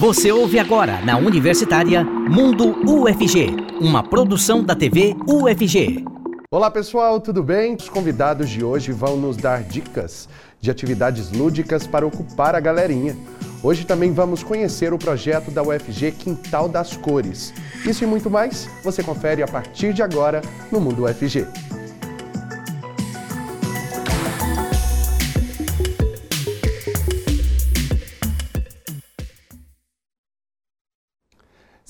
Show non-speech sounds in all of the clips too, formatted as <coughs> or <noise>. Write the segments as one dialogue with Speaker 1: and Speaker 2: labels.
Speaker 1: Você ouve agora na Universitária Mundo UFG, uma produção da TV UFG.
Speaker 2: Olá pessoal, tudo bem? Os convidados de hoje vão nos dar dicas de atividades lúdicas para ocupar a galerinha. Hoje também vamos conhecer o projeto da UFG Quintal das Cores. Isso e muito mais você confere a partir de agora no Mundo UFG.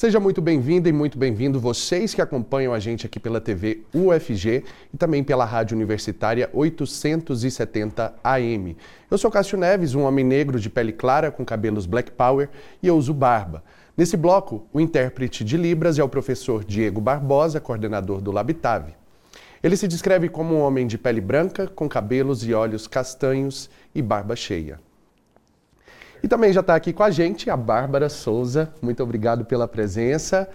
Speaker 2: Seja muito bem-vinda e muito bem-vindo vocês que acompanham a gente aqui pela TV UFG e também pela Rádio Universitária 870 AM. Eu sou Cássio Neves, um homem negro de pele clara com cabelos black power e eu uso barba. Nesse bloco, o intérprete de Libras é o professor Diego Barbosa, coordenador do Labitave. Ele se descreve como um homem de pele branca, com cabelos e olhos castanhos e barba cheia. E também já está aqui com a gente a Bárbara Souza. Muito obrigado pela presença.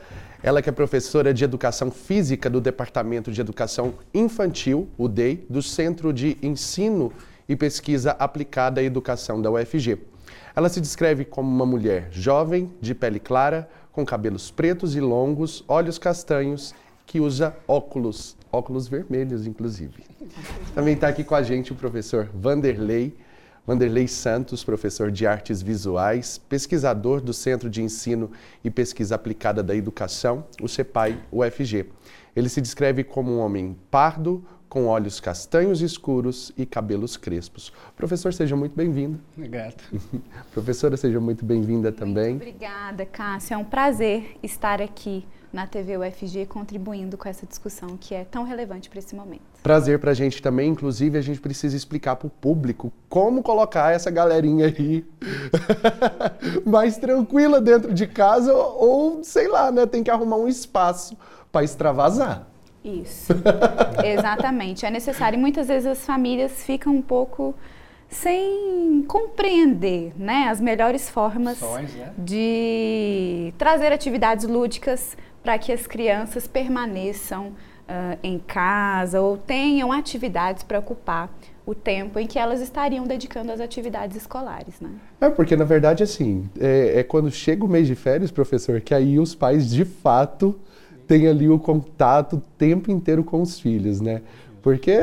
Speaker 2: Ela que é professora de Educação Física do Departamento de Educação Infantil, o DEI, do Centro de Ensino e Pesquisa Aplicada à Educação da UFG. Ela se descreve como uma mulher jovem, de pele clara, com cabelos pretos e longos, olhos castanhos, que usa óculos, óculos vermelhos, inclusive. Também está aqui com a gente o professor Vanderlei Vanderlei Santos, professor de artes visuais, pesquisador do Centro de Ensino e Pesquisa Aplicada da Educação, o CEPAI UFG. Ele se descreve como um homem pardo, com olhos castanhos escuros e cabelos crespos. Professor, seja muito bem-vindo.
Speaker 3: Obrigado. <laughs>
Speaker 2: Professora, seja muito bem-vinda também.
Speaker 4: Muito obrigada, Cássio. É um prazer estar aqui na TV UFG contribuindo com essa discussão que é tão relevante para esse momento.
Speaker 2: Prazer para a gente também, inclusive a gente precisa explicar para o público como colocar essa galerinha aí <laughs> mais tranquila dentro de casa ou sei lá, né, tem que arrumar um espaço para extravasar.
Speaker 4: Isso, <laughs> exatamente. É necessário e muitas vezes as famílias ficam um pouco sem compreender né, as melhores formas né? de trazer atividades lúdicas para que as crianças permaneçam uh, em casa ou tenham atividades para ocupar o tempo em que elas estariam dedicando às atividades escolares, né?
Speaker 2: É, porque na verdade, assim, é, é, quando chega o mês de férias, professor, que aí os pais de fato têm ali o contato o tempo inteiro com os filhos, né? Porque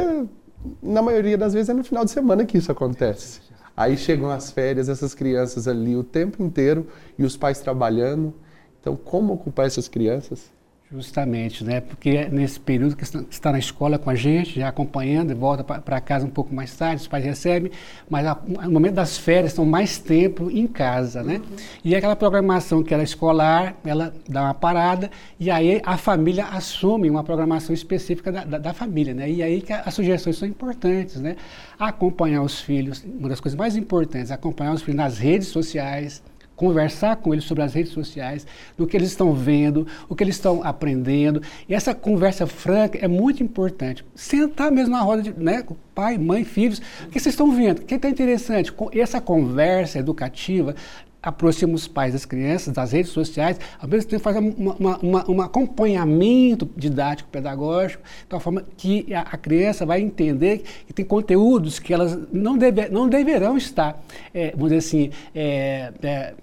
Speaker 2: na maioria das vezes é no final de semana que isso acontece. Aí chegam as férias, essas crianças ali o tempo inteiro e os pais trabalhando. Então, como ocupar essas crianças?
Speaker 3: Justamente, né? Porque é nesse período que está na escola com a gente, já acompanhando e volta para casa um pouco mais tarde, os pais recebem, mas no momento das férias estão mais tempo em casa, né? Uhum. E aquela programação que era escolar, ela dá uma parada e aí a família assume uma programação específica da, da, da família, né? E aí que as sugestões são importantes, né? Acompanhar os filhos, uma das coisas mais importantes, acompanhar os filhos nas redes sociais, conversar com eles sobre as redes sociais, do que eles estão vendo, o que eles estão aprendendo. E essa conversa franca é muito importante. Sentar mesmo na roda de né, pai, mãe, filhos, o que vocês estão vendo? O que está interessante? Essa conversa educativa aproxima os pais das crianças das redes sociais, ao mesmo tempo faz um acompanhamento didático, pedagógico, de uma forma que a, a, criança vai entender que tem conteúdos que elas não, deve, não deverão estar, é, vamos dizer assim, é, é,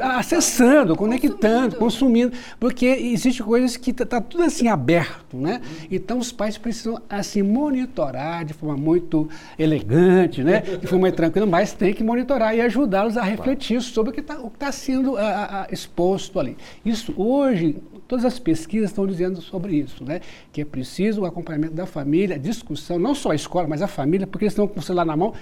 Speaker 3: acessando, conectando, consumindo, porque existe coisas que está tá tudo assim aberto, né? Então os pais precisam assim monitorar de forma muito elegante, né? De forma muito tranquila, mas tem que monitorar e ajudá-los a refletir sobre o que está tá sendo a, a, exposto ali. Isso hoje todas as pesquisas estão dizendo sobre isso, né? Que é preciso o acompanhamento da família, discussão, não só a escola, mas a família, porque eles estão com o celular na mão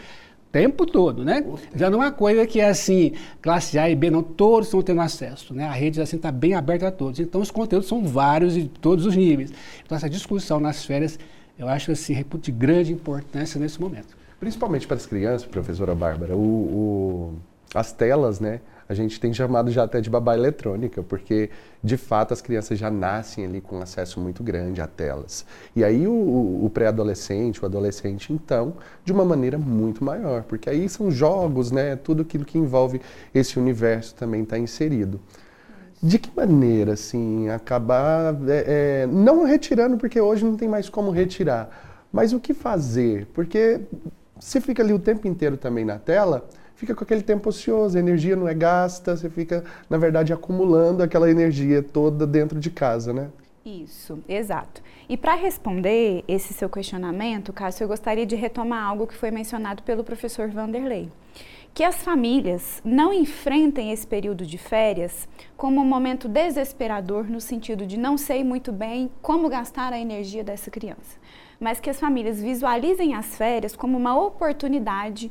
Speaker 3: tempo todo, né? Já não é uma coisa que é assim, classe A e B, não, todos estão tendo acesso, né? A rede assim está bem aberta a todos. Então os conteúdos são vários e todos os níveis. Então essa discussão nas férias, eu acho assim, de grande importância nesse momento.
Speaker 2: Principalmente para as crianças, professora Bárbara, o, o, as telas, né? A gente tem chamado já até de babá eletrônica, porque de fato as crianças já nascem ali com acesso muito grande a telas. E aí o, o pré-adolescente, o adolescente, então, de uma maneira muito maior, porque aí são jogos, né? Tudo aquilo que envolve esse universo também está inserido. De que maneira, assim, acabar, é, é, não retirando, porque hoje não tem mais como retirar, mas o que fazer? Porque se fica ali o tempo inteiro também na tela, fica com aquele tempo ocioso, a energia não é gasta, você fica, na verdade, acumulando aquela energia toda dentro de casa, né?
Speaker 4: Isso, exato. E para responder esse seu questionamento, Cássio, eu gostaria de retomar algo que foi mencionado pelo professor Vanderlei. Que as famílias não enfrentem esse período de férias como um momento desesperador no sentido de não sei muito bem como gastar a energia dessa criança, mas que as famílias visualizem as férias como uma oportunidade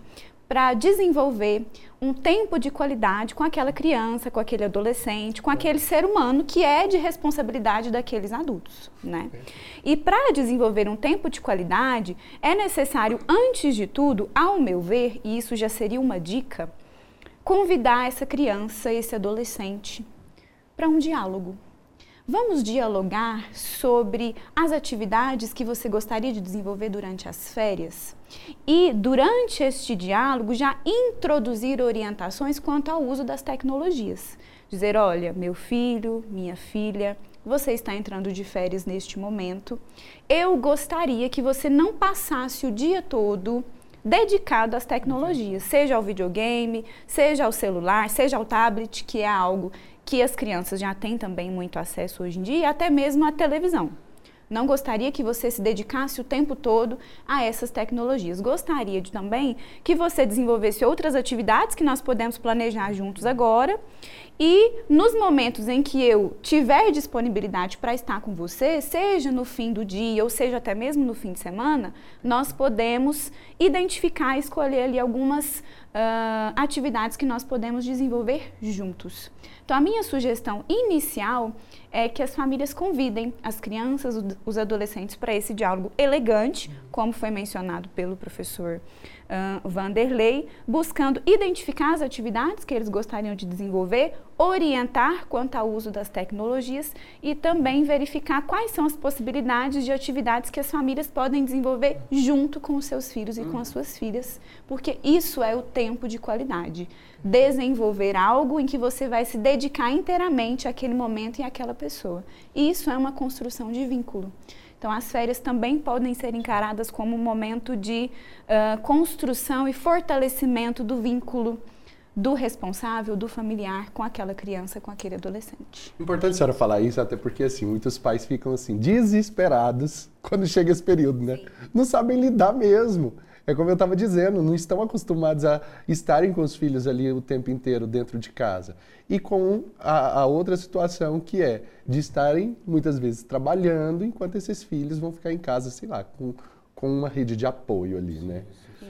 Speaker 4: para desenvolver um tempo de qualidade com aquela criança, com aquele adolescente, com aquele ser humano que é de responsabilidade daqueles adultos, né? E para desenvolver um tempo de qualidade, é necessário, antes de tudo, ao meu ver, e isso já seria uma dica, convidar essa criança, esse adolescente, para um diálogo Vamos dialogar sobre as atividades que você gostaria de desenvolver durante as férias? E, durante este diálogo, já introduzir orientações quanto ao uso das tecnologias. Dizer: olha, meu filho, minha filha, você está entrando de férias neste momento. Eu gostaria que você não passasse o dia todo dedicado às tecnologias, seja ao videogame, seja ao celular, seja ao tablet, que é algo que as crianças já têm também muito acesso hoje em dia, até mesmo à televisão. Não gostaria que você se dedicasse o tempo todo a essas tecnologias. Gostaria de, também que você desenvolvesse outras atividades que nós podemos planejar juntos agora. E nos momentos em que eu tiver disponibilidade para estar com você, seja no fim do dia ou seja até mesmo no fim de semana, nós podemos identificar e escolher ali algumas uh, atividades que nós podemos desenvolver juntos. Então, a minha sugestão inicial é que as famílias convidem as crianças, os adolescentes para esse diálogo elegante, como foi mencionado pelo professor uh, Vanderlei, buscando identificar as atividades que eles gostariam de desenvolver, orientar quanto ao uso das tecnologias e também verificar quais são as possibilidades de atividades que as famílias podem desenvolver junto com os seus filhos e com as suas filhas, porque isso é o tempo de qualidade. Desenvolver algo em que você vai se dedicar inteiramente àquele momento e àquela pessoa. Isso é uma construção de vínculo. Então, as férias também podem ser encaradas como um momento de uh, construção e fortalecimento do vínculo do responsável, do familiar com aquela criança, com aquele adolescente.
Speaker 2: Importante a senhora falar isso, até porque assim, muitos pais ficam assim desesperados quando chega esse período, né? Sim. Não sabem lidar mesmo. É como eu estava dizendo, não estão acostumados a estarem com os filhos ali o tempo inteiro dentro de casa. E com a, a, outra situação que é de estarem muitas vezes trabalhando enquanto esses filhos vão ficar em casa, sei lá, com, com uma rede de apoio ali, né?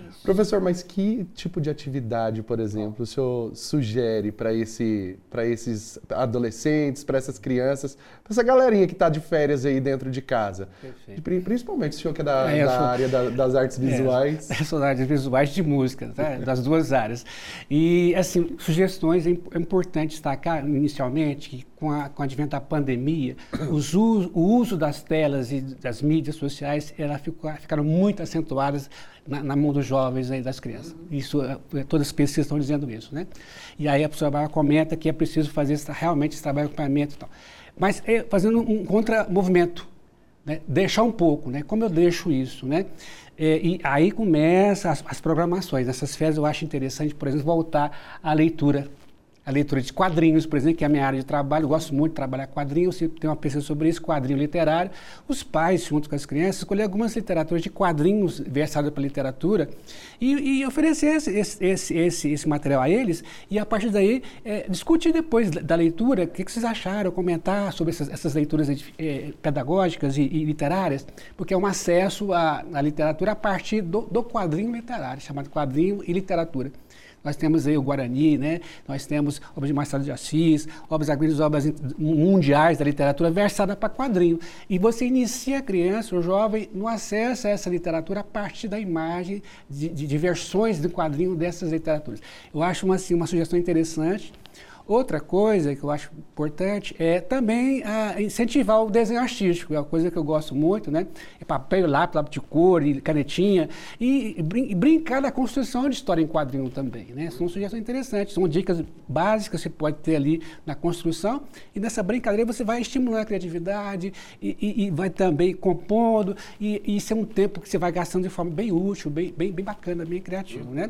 Speaker 2: Isso. Professor, mas que tipo de atividade, por exemplo, o senhor sugere para esse, esses adolescentes, para essas crianças, para essa galerinha que está de férias aí dentro de casa? Perfeito. Principalmente o senhor que é da, é, da sou, área da, das artes é, visuais.
Speaker 3: É, <laughs> eu sou da área visuais de música, tá? das duas áreas. E, assim, sugestões, é, é importante destacar inicialmente que com, a, com o advento da pandemia, <coughs> os o uso das telas e das mídias sociais ela ficou, ficaram muito acentuadas na, na mão dos jovens e das crianças. Isso, é, todas as pesquisas estão dizendo isso, né? E aí a professora Barra comenta que é preciso fazer esse, realmente esse trabalho de acompanhamento e tal. Mas é, fazendo um contra-movimento, né? deixar um pouco, né? Como eu deixo isso, né? É, e aí começa as, as programações. Nessas férias eu acho interessante, por exemplo, voltar à leitura a leitura de quadrinhos, por exemplo, que é a minha área de trabalho, eu gosto muito de trabalhar quadrinhos, tem uma pesquisa sobre isso, quadrinho literário. Os pais, junto com as crianças, escolher algumas literaturas de quadrinhos versadas para literatura e, e oferecer esse, esse, esse, esse, material a eles e, a partir daí, é, discutir depois da leitura o que, que, vocês acharam, comentar sobre essas, essas leituras é, pedagógicas e, e, literárias, porque é um acesso à, à literatura a partir do, do quadrinho literário, chamado quadrinho e literatura. Nós temos aí o Guarani, né? nós temos obras de Machado de Assis, obras grandes obras mundiais da literatura versada para quadrinho. E você inicia a criança, o jovem, no acesso a essa literatura a partir da imagem de, de, de versões do quadrinho dessas literaturas. Eu acho uma, assim, uma sugestão interessante. Outra coisa que eu acho importante é também ah, incentivar o desenho artístico, é uma coisa que eu gosto muito, né? É papel, lápis, lápis de cor, e canetinha, e, brin e, brincar da construção de história em quadrinho também, né? São sugestões interessantes, são dicas básicas que você pode ter ali na construção, e nessa brincadeira você vai estimulando a criatividade e, e vai também compondo, e, isso é um tempo que você vai gastando de forma bem útil, bem, bem, bem bacana, bem criativo, né?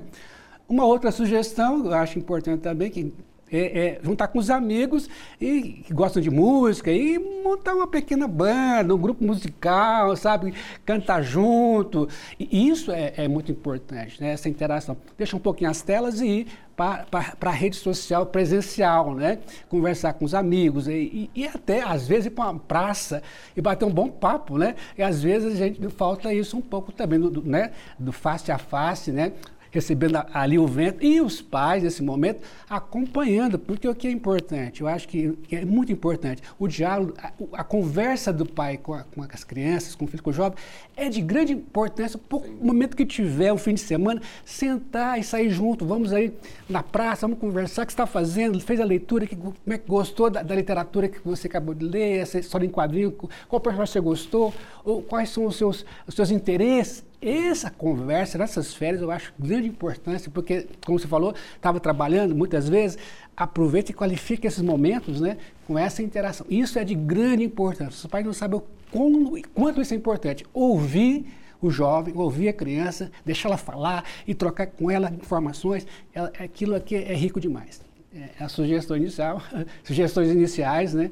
Speaker 3: Uma outra sugestão, eu acho importante também, que é, é, juntar com os amigos e que gostam de música e montar uma pequena banda, um grupo musical, sabe? Cantar junto. E isso é, é muito importante, né? Essa interação. Deixa um pouquinho as telas e ir para a rede social presencial, né? Conversar com os amigos e, e, e até, às vezes, ir para uma praça e bater um bom papo, né? E às vezes a gente falta isso um pouco também, do, né? do face a face, né? Recebendo ali o vento, e os pais, nesse momento, acompanhando, porque o que é importante, eu acho que, é muito importante, o diálogo, a, a conversa do pai com, a, com, as crianças, com o filho, com o jovem, é de grande importância, no momento que tiver o fim de semana, sentar e sair junto, vamos aí na praça, vamos conversar, o que está fazendo, fez a leitura, que, como é que gostou da, da, literatura que você acabou de ler, essa história em quadrinho, qual personagem você gostou, ou quais são os seus, os seus interesses, essa conversa, nessas férias, eu acho de grande importância, porque, como você falou, estava trabalhando muitas vezes, aproveita e qualifica esses momentos né, com essa interação. Isso é de grande importância. Os pais não sabem o quanto isso é importante. Ouvir o jovem, ouvir a criança, deixar ela falar e trocar com ela informações, ela, aquilo aqui é rico demais. É a sugestão inicial, <laughs> sugestões iniciais, né?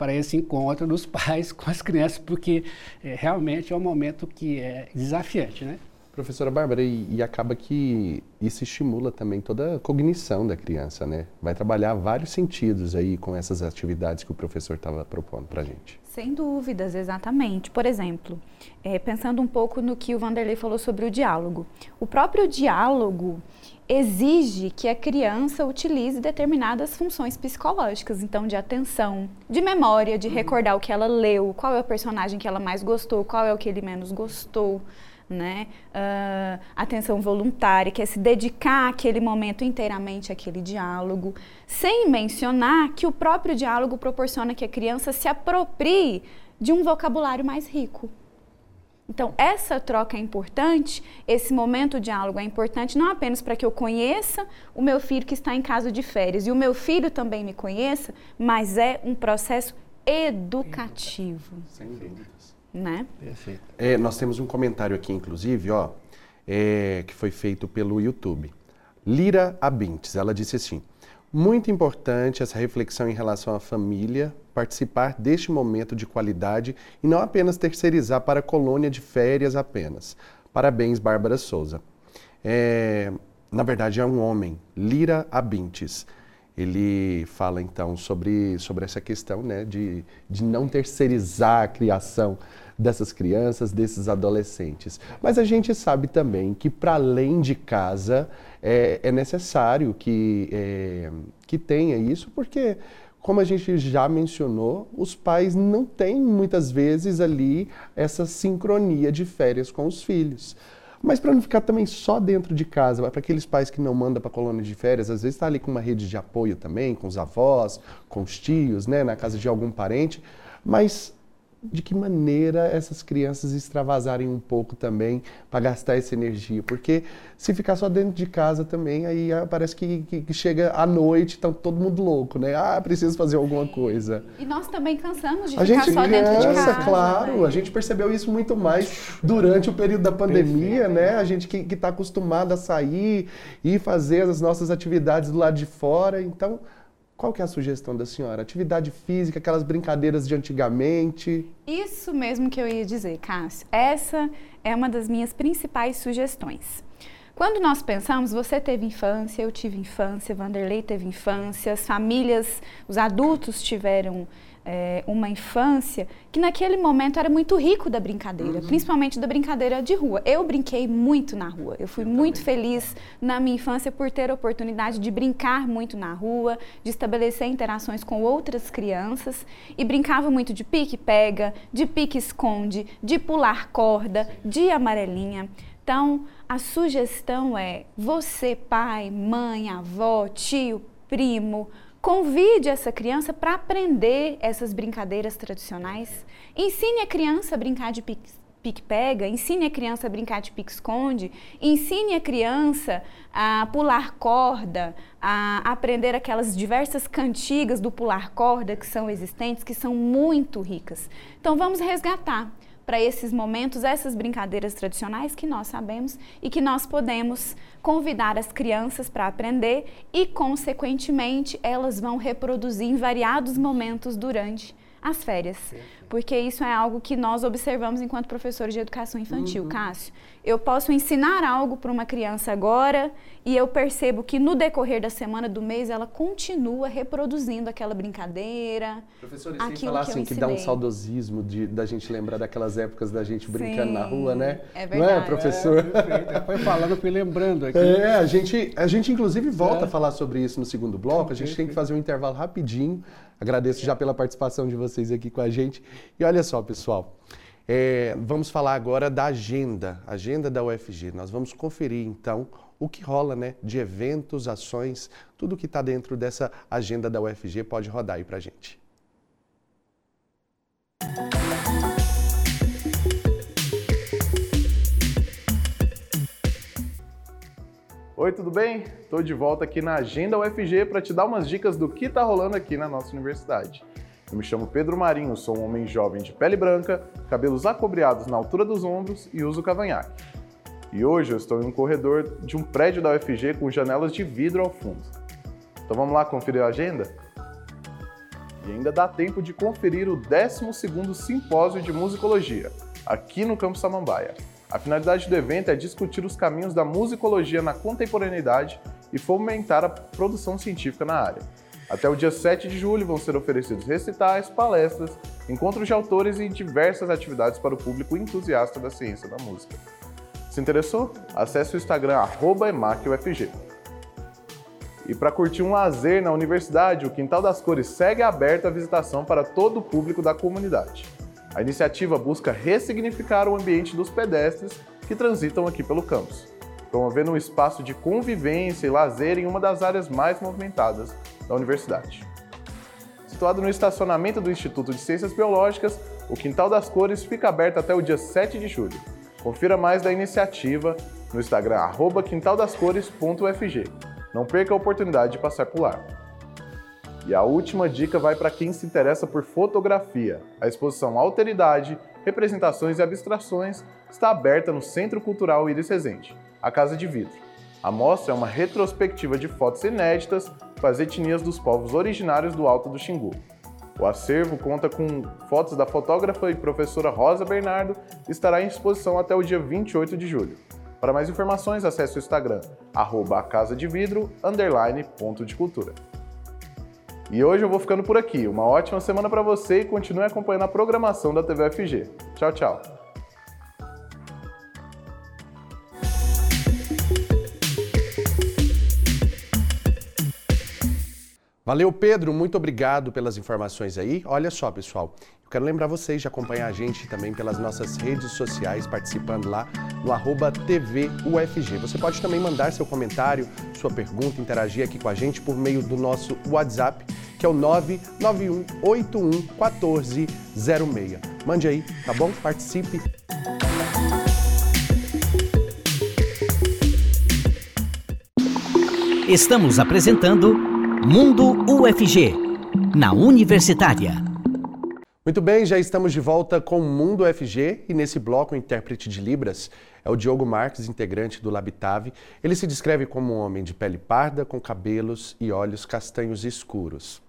Speaker 3: Para esse encontro dos <laughs> pais com as crianças, porque é, realmente é um momento que é desafiante, né?
Speaker 2: Professora Bárbara, e, e, acaba que isso estimula também toda a cognição da criança, né? Vai trabalhar vários sentidos aí com essas atividades que o professor estava propondo para a gente.
Speaker 4: Sem dúvidas, exatamente. Por exemplo, é, pensando um pouco no que o Vanderlei falou sobre o diálogo. O próprio diálogo, exige que a criança utilize determinadas funções psicológicas, então de atenção, de memória, de uhum. recordar o que ela leu, qual é o personagem que ela mais gostou, qual é o que ele menos gostou, né? Uh, atenção voluntária, que é se dedicar aquele momento inteiramente àquele diálogo, sem mencionar que o próprio diálogo proporciona que a criança se aproprie de um vocabulário mais rico. Então, essa troca é importante, esse momento de diálogo é importante não apenas para que eu conheça o meu filho que está em casa de férias e o meu filho também me conheça, mas é um processo educativo. Sem dúvidas. Né?
Speaker 2: Perfeito. É, nós temos um comentário aqui, inclusive, ó, é, que foi feito pelo YouTube. Lira Abintes, ela disse assim: muito importante essa reflexão em relação à família, participar deste momento de qualidade e não apenas terceirizar para a colônia de férias apenas. Parabéns, Bárbara Souza. É, na verdade, é um homem, Lira Abintes. Ele fala então sobre, sobre essa questão né, de, de não terceirizar a criação dessas crianças, desses adolescentes. Mas a gente sabe também que, para além de casa, é, é necessário que, é, que tenha isso, porque, como a gente já mencionou, os pais não têm muitas vezes ali essa sincronia de férias com os filhos. Mas para não ficar também só dentro de casa, para aqueles pais que não mandam para colônia de férias, às vezes está ali com uma rede de apoio também, com os avós, com os tios, né, na casa de algum parente, mas de que maneira essas crianças extravasarem um pouco também para gastar essa energia. Porque se ficar só dentro de casa também, aí ah, parece que, que, que chega à noite, está todo mundo louco, né? Ah, preciso fazer alguma coisa.
Speaker 4: E nós também cansamos de a ficar só cansa, dentro de casa.
Speaker 2: claro. Né? A gente percebeu isso muito mais durante o período da pandemia, né? A gente que está acostumado a sair e fazer as nossas atividades do lado de fora. Então, qual que é a sugestão da senhora? Atividade física, aquelas brincadeiras de antigamente?
Speaker 4: Isso mesmo que eu ia dizer, Cássio. Essa é uma das minhas principais sugestões. Quando nós pensamos, você teve infância, eu tive infância, Vanderlei teve infância, as famílias, os adultos tiveram é, uma infância que naquele momento era muito rico da brincadeira, uhum. principalmente da brincadeira de rua. Eu brinquei muito na rua. Eu fui eu muito também. feliz na minha infância por ter a oportunidade de brincar muito na rua, de estabelecer interações com outras crianças e brincava muito de pique-pega, de pique-esconde, de pular corda, de amarelinha. Então, a sugestão é você, pai, mãe, avó, tio, primo, Convide essa criança para aprender essas brincadeiras tradicionais. Ensine a criança a brincar de pique-pega, ensine a criança a brincar de pique-esconde, ensine a criança a pular corda, a aprender aquelas diversas cantigas do pular corda que são existentes, que são muito ricas. Então vamos resgatar para esses momentos, essas brincadeiras tradicionais que nós sabemos e que nós podemos convidar as crianças para aprender e, consequentemente, elas vão reproduzir em variados momentos durante as férias. Porque isso é algo que nós observamos enquanto professores de educação infantil. Uhum. Cássio, eu posso ensinar algo para uma criança agora e eu percebo que no decorrer da semana, do mês, ela continua reproduzindo aquela brincadeira.
Speaker 2: Professor, e sem falar assim, que dá um saudosismo de, da gente lembrar daquelas épocas da gente brincando Sim, na rua, né?
Speaker 4: É verdade. Não é,
Speaker 2: professor?
Speaker 3: É, foi falando, fui lembrando aqui.
Speaker 2: É, a gente, a gente inclusive volta é. a falar sobre isso no segundo bloco. A gente tem que fazer um intervalo rapidinho. Agradeço já pela participação de vocês aqui com a gente. E olha só, pessoal. É, vamos falar agora da agenda, agenda da UFG. Nós vamos conferir então o que rola né, de eventos, ações, tudo que está dentro dessa agenda da UFG pode rodar aí para gente. Oi, tudo bem? Estou de volta aqui na Agenda UFG para te dar umas dicas do que está rolando aqui na nossa universidade. Eu me chamo Pedro Marinho, sou um homem jovem de pele branca, cabelos acobreados na altura dos ombros e uso cavanhaque. E hoje eu estou em um corredor de um prédio da UFG com janelas de vidro ao fundo. Então vamos lá conferir a agenda? E ainda dá tempo de conferir o 12º Simpósio de Musicologia, aqui no Campo Samambaia. A finalidade do evento é discutir os caminhos da musicologia na contemporaneidade e fomentar a produção científica na área. Até o dia 7 de julho vão ser oferecidos recitais, palestras, encontros de autores e diversas atividades para o público entusiasta da ciência da música. Se interessou? Acesse o Instagram @emacufg. E para curtir um lazer na universidade, o Quintal das Cores segue aberto à visitação para todo o público da comunidade. A iniciativa busca ressignificar o ambiente dos pedestres que transitam aqui pelo campus, promovendo um espaço de convivência e lazer em uma das áreas mais movimentadas da universidade. Situado no estacionamento do Instituto de Ciências Biológicas, o Quintal das Cores fica aberto até o dia 7 de julho. Confira mais da iniciativa no Instagram quintaldascores.ufg. Não perca a oportunidade de passar por lá. E a última dica vai para quem se interessa por fotografia. A exposição Alteridade, Representações e Abstrações está aberta no Centro Cultural Iris Resende, a Casa de Vidro. A mostra é uma retrospectiva de fotos inéditas com as etnias dos povos originários do Alto do Xingu. O acervo conta com fotos da fotógrafa e professora Rosa Bernardo e estará em exposição até o dia 28 de julho. Para mais informações, acesse o Instagram, arroba casa de vidro, underline, ponto de cultura. E hoje eu vou ficando por aqui. Uma ótima semana para você e continue acompanhando a programação da TV FG. Tchau, tchau. Valeu, Pedro. Muito obrigado pelas informações aí. Olha só, pessoal. Eu quero lembrar vocês de acompanhar a gente também pelas nossas redes sociais, participando lá no arroba TVUFG. Você pode também mandar seu comentário, sua pergunta, interagir aqui com a gente por meio do nosso WhatsApp, que é o 991811406. Mande aí, tá bom? Participe.
Speaker 1: Estamos apresentando Mundo UFG, na Universitária.
Speaker 2: Muito bem, já estamos de volta com o Mundo UFG e nesse bloco o intérprete de Libras é o Diogo Marques, integrante do Labitave. Ele se descreve como um homem de pele parda, com cabelos e olhos castanhos escuros.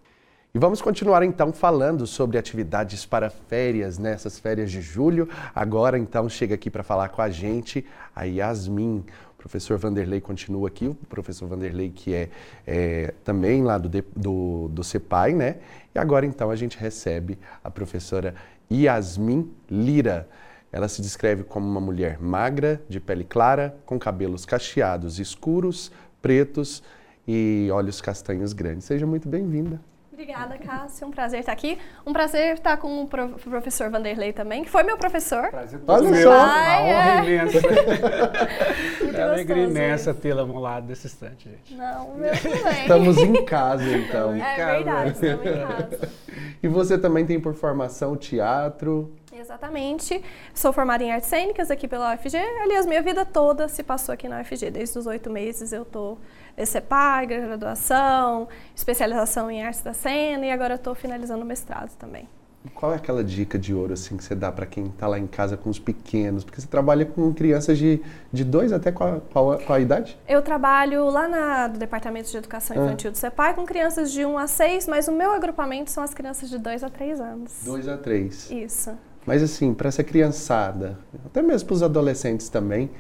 Speaker 2: E vamos continuar então falando sobre atividades para férias, nessas férias de julho. Agora então chega aqui para falar com a gente a Yasmin. Professor Vanderlei continua aqui, o professor Vanderlei que é, é também lá do, do, do CEPAI, né? E agora então a gente recebe a professora Yasmin Lira. Ela se descreve como uma mulher magra, de pele clara, com cabelos cacheados escuros, pretos e olhos castanhos grandes. Seja muito bem-vinda.
Speaker 5: Obrigada, Cássio. Um prazer estar aqui. Um prazer estar com o professor Vanderlei também, que foi meu professor.
Speaker 3: Prazer todo meu. Uma honra imensa. <laughs> é alegria imensa tê-la ao lado desse instante, gente.
Speaker 5: Não, meu também.
Speaker 2: Estamos em casa, <laughs> então.
Speaker 5: É verdade, estamos em casa.
Speaker 2: E você também tem por formação teatro?
Speaker 5: Exatamente. Sou formada em artes cênicas aqui pela UFG. Aliás, minha vida toda se passou aqui na UFG. Desde os oito meses eu estou ECEPAG, graduação, especialização em artes da cena e agora estou finalizando o mestrado também.
Speaker 2: Qual é aquela dica de ouro assim que você dá para quem está lá em casa com os pequenos? Porque você trabalha com crianças de, de dois até qual, qual, qual a idade?
Speaker 5: Eu trabalho lá na, no Departamento de Educação ah. Infantil ah. do CEPAI com crianças de 1 a 6, mas o meu agrupamento são as crianças de 2 a 3 anos.
Speaker 2: 2 a 3.
Speaker 5: Isso.
Speaker 2: Mas assim, para essa criançada, até mesmo para os adolescentes também,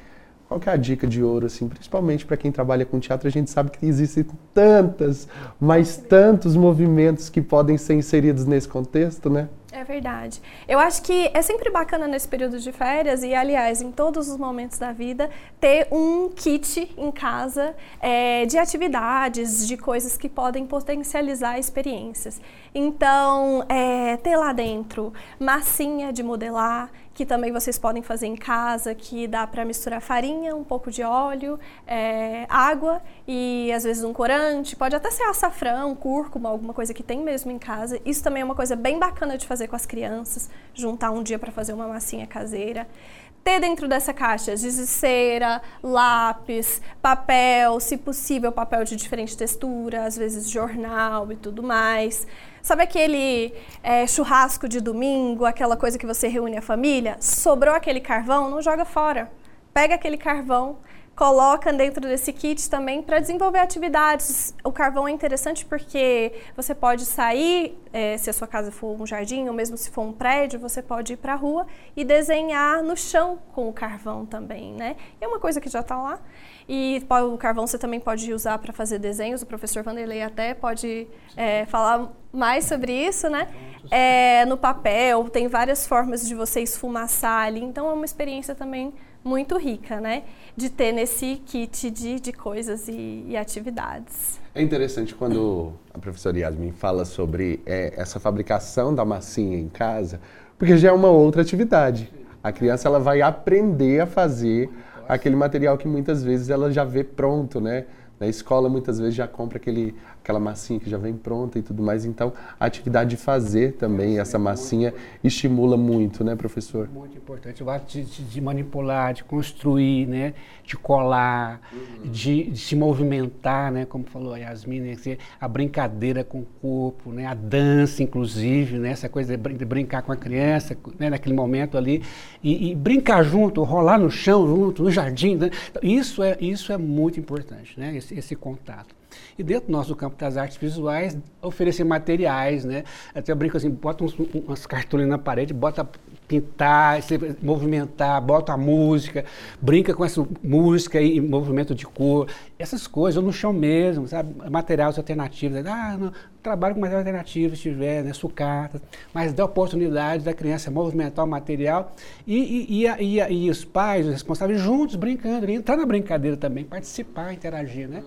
Speaker 2: qual que é a dica de ouro, assim, principalmente para quem trabalha com teatro, a gente sabe que existem tantas, mas tantos movimentos que podem ser inseridos nesse contexto, né?
Speaker 5: É verdade. Eu acho que é sempre bacana nesse período de férias e, aliás, em todos os momentos da vida, ter um kit em casa é, de atividades, de coisas que podem potencializar experiências. Então, é, ter lá dentro massinha de modelar, que também vocês podem fazer em casa, que dá para misturar farinha, um pouco de óleo, é, água e às vezes um corante, pode até ser açafrão, cúrcuma, alguma coisa que tem mesmo em casa. Isso também é uma coisa bem bacana de fazer com as crianças, juntar um dia para fazer uma massinha caseira ter dentro dessa caixa giz de cera, lápis, papel, se possível papel de diferente textura, às vezes jornal e tudo mais. Sabe aquele é, churrasco de domingo, aquela coisa que você reúne a família? Sobrou aquele carvão, não joga fora. Pega aquele carvão, coloca dentro desse kit também para desenvolver atividades. O carvão é interessante porque você pode sair, é, se a sua casa for um jardim ou mesmo se for um prédio, você pode ir para a rua e desenhar no chão com o carvão também, né? É uma coisa que já está lá. E o carvão você também pode usar para fazer desenhos. O professor Vanderlei até pode é, falar mais sobre isso, né? É, no papel, tem várias formas de você esfumaçar ali. Então é uma experiência também muito rica, né? De ter nesse kit de, de coisas e, e atividades.
Speaker 2: É interessante quando a professora Yasmin fala sobre é, essa fabricação da massinha em casa, porque já é uma outra atividade. A criança ela vai aprender a fazer aquele material que muitas vezes ela já vê pronto, né? Na escola muitas vezes já compra aquele, aquela massinha que já vem pronta e tudo mais. Então, a atividade de fazer também essa massinha estimula muito, né, professor?
Speaker 3: Muito importante. O ato de, de manipular, de construir, né, de colar, uhum. de, de, se movimentar, né, como falou a Yasmin, né, a brincadeira com o corpo, né, a dança, inclusive, né, essa coisa de brincar com a criança, né, naquele momento ali, e, e brincar junto, rolar no chão junto, no jardim. Né, isso, é, isso é muito importante, né, esse, esse contato. E dentro do nosso campo das artes visuais, oferecer materiais, né? Até eu brinco assim, bota uns, umas cartolinas na parede, bota pintar, movimentar, bota a música, brinca com essa música e movimento de cor, essas coisas, ou no chão mesmo, sabe? Materiais alternativos. Ah, não, trabalho com materiais alternativos, se tiver, né? sucata, mas dá oportunidade da criança movimentar o material e, e, e, e, os pais, os responsáveis, juntos brincando, entrar na brincadeira também, participar, interagir, né?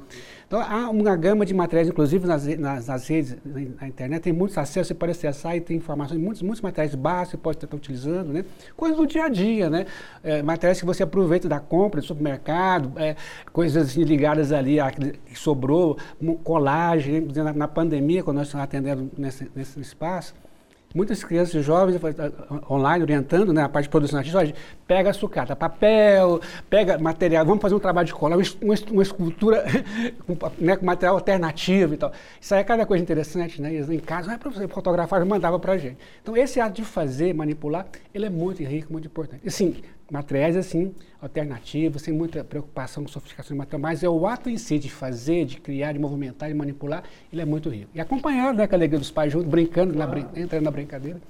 Speaker 3: Então, há uma gama de materiais, inclusive nas, nas, nas redes, na internet, tem muitos acessos, você pode acessar e tem informações, muitos, muitos materiais básicos pode estar utilizando, né? Coisas do dia a dia, né? É, que você aproveita da compra, do supermercado, é, coisas assim, ligadas ali, a, que sobrou, colagem, né? na, na pandemia, quando nós estamos atendendo nesse, nesse espaço, muitas crianças jovens online orientando né, a parte de produção artística, pega sucata, papel, pega material, vamos fazer um trabalho de cola, uma, escultura <laughs> com, né, com, material alternativo e tal. Isso aí é cada coisa interessante, né? Em casa, não é para você fotografar, mandava para gente. Então esse ato de fazer, manipular, ele é muito rico, muito importante. E sim, materiais assim, alternativos, sem muita preocupação com sofisticação de material, mas é o ato em si de fazer, de criar, de movimentar, de manipular, ele é muito rico. E acompanhado, né, com a alegria dos pais juntos, brincando, na, entrando na brincadeira.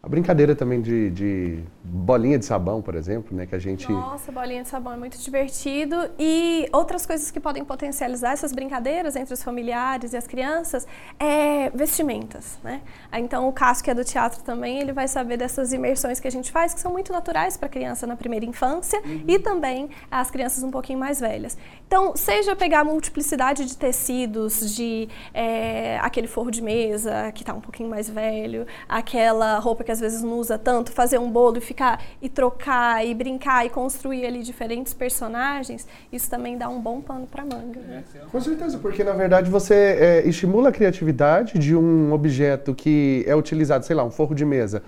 Speaker 2: A brincadeira também de, de, bolinha de sabão, por exemplo, né? Que a gente.
Speaker 5: Nossa, bolinha de sabão é muito divertido. E outras coisas que podem potencializar essas brincadeiras entre os familiares e as crianças é vestimentas, né? Então o Cássio, que é do teatro também, ele vai saber dessas imersões que a gente faz, que são muito naturais para a criança na primeira infância uhum. e também as crianças um pouquinho mais velhas. Então, seja pegar a multiplicidade de tecidos, de é, aquele forro de mesa que está um pouquinho mais velho, aquela roupa que às vezes não usa tanto, fazer um bolo e ficar e trocar e brincar e construir ali diferentes personagens, isso também dá um bom pano para manga. Né?
Speaker 2: Com certeza, porque na verdade você é, estimula a criatividade de um objeto que é utilizado, sei lá, um forro de mesa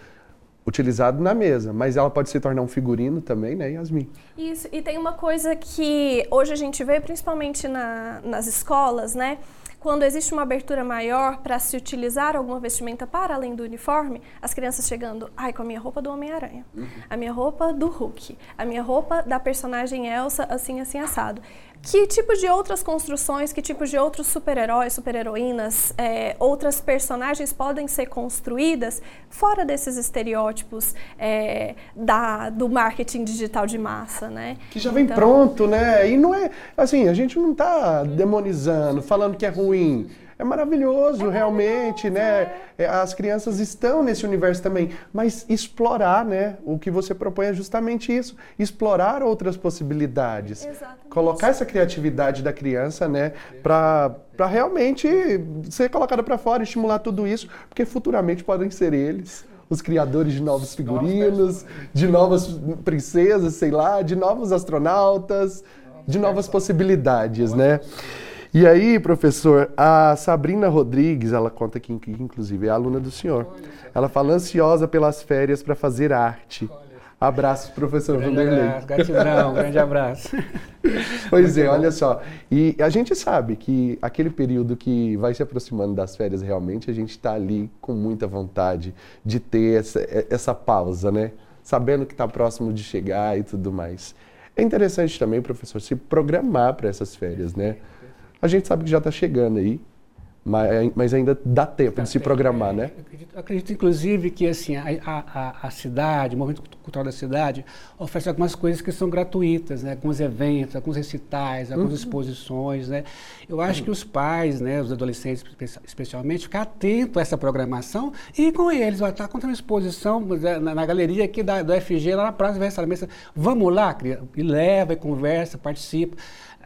Speaker 2: utilizado na mesa, mas ela pode se tornar um figurino também, né, Yasmin?
Speaker 5: Isso, e tem uma coisa que hoje a gente vê, principalmente na, nas escolas, né, quando existe uma abertura maior para se utilizar alguma vestimenta para além do uniforme, as crianças chegando, ai, com a minha roupa do Homem-Aranha, uhum. a minha roupa do Hulk, a minha roupa da personagem Elsa, assim, assim, assado. Que tipos de outras construções, que tipos de outros super-heróis, super-heroínas, é, outras personagens podem ser construídas fora desses estereótipos é, da, do marketing digital de massa, né?
Speaker 2: Que já vem então... pronto, né? E não é, assim, a gente não está demonizando, falando que é ruim é maravilhoso, é realmente, maravilhoso, né? É. As crianças estão nesse universo também, mas explorar, né? O que você propõe é justamente isso, explorar outras possibilidades. Exatamente. Colocar essa criatividade da criança, né, para para realmente ser colocada para fora, estimular tudo isso, porque futuramente podem ser eles os criadores de novos figurinos, de novas princesas, sei lá, de novos astronautas, de novas possibilidades, né? E aí, professor, a Sabrina Rodrigues, ela conta que, inclusive é aluna do senhor. Ela fala ansiosa pelas férias para fazer arte. Abraços, professor grande Vanderlei.
Speaker 3: Abraço, gratidão, grande abraço. <laughs>
Speaker 2: Pois é, olha só. E a gente sabe que aquele período que vai se aproximando das férias, realmente, a gente está ali com muita vontade de ter essa, essa pausa, né? Sabendo que está próximo de chegar e tudo mais. É interessante também, professor, se programar para essas férias, né? A gente sabe que já está chegando aí, mas, mas, ainda dá tempo dá de se tempo, programar,
Speaker 3: é,
Speaker 2: né?
Speaker 3: Acredito, acredito, inclusive, que assim, a, a, a, cidade, o movimento cultural da cidade, oferece algumas coisas que são gratuitas, né? alguns eventos, alguns recitais, algumas uhum. exposições. Né? Eu acho uhum. que os pais, né, os adolescentes especialmente, ficar atento a essa programação e com eles. Vai estar contando uma exposição né, na, na, galeria aqui da, do FG, lá na Praça Versalhes. Vamos lá, e leva, e conversa, participa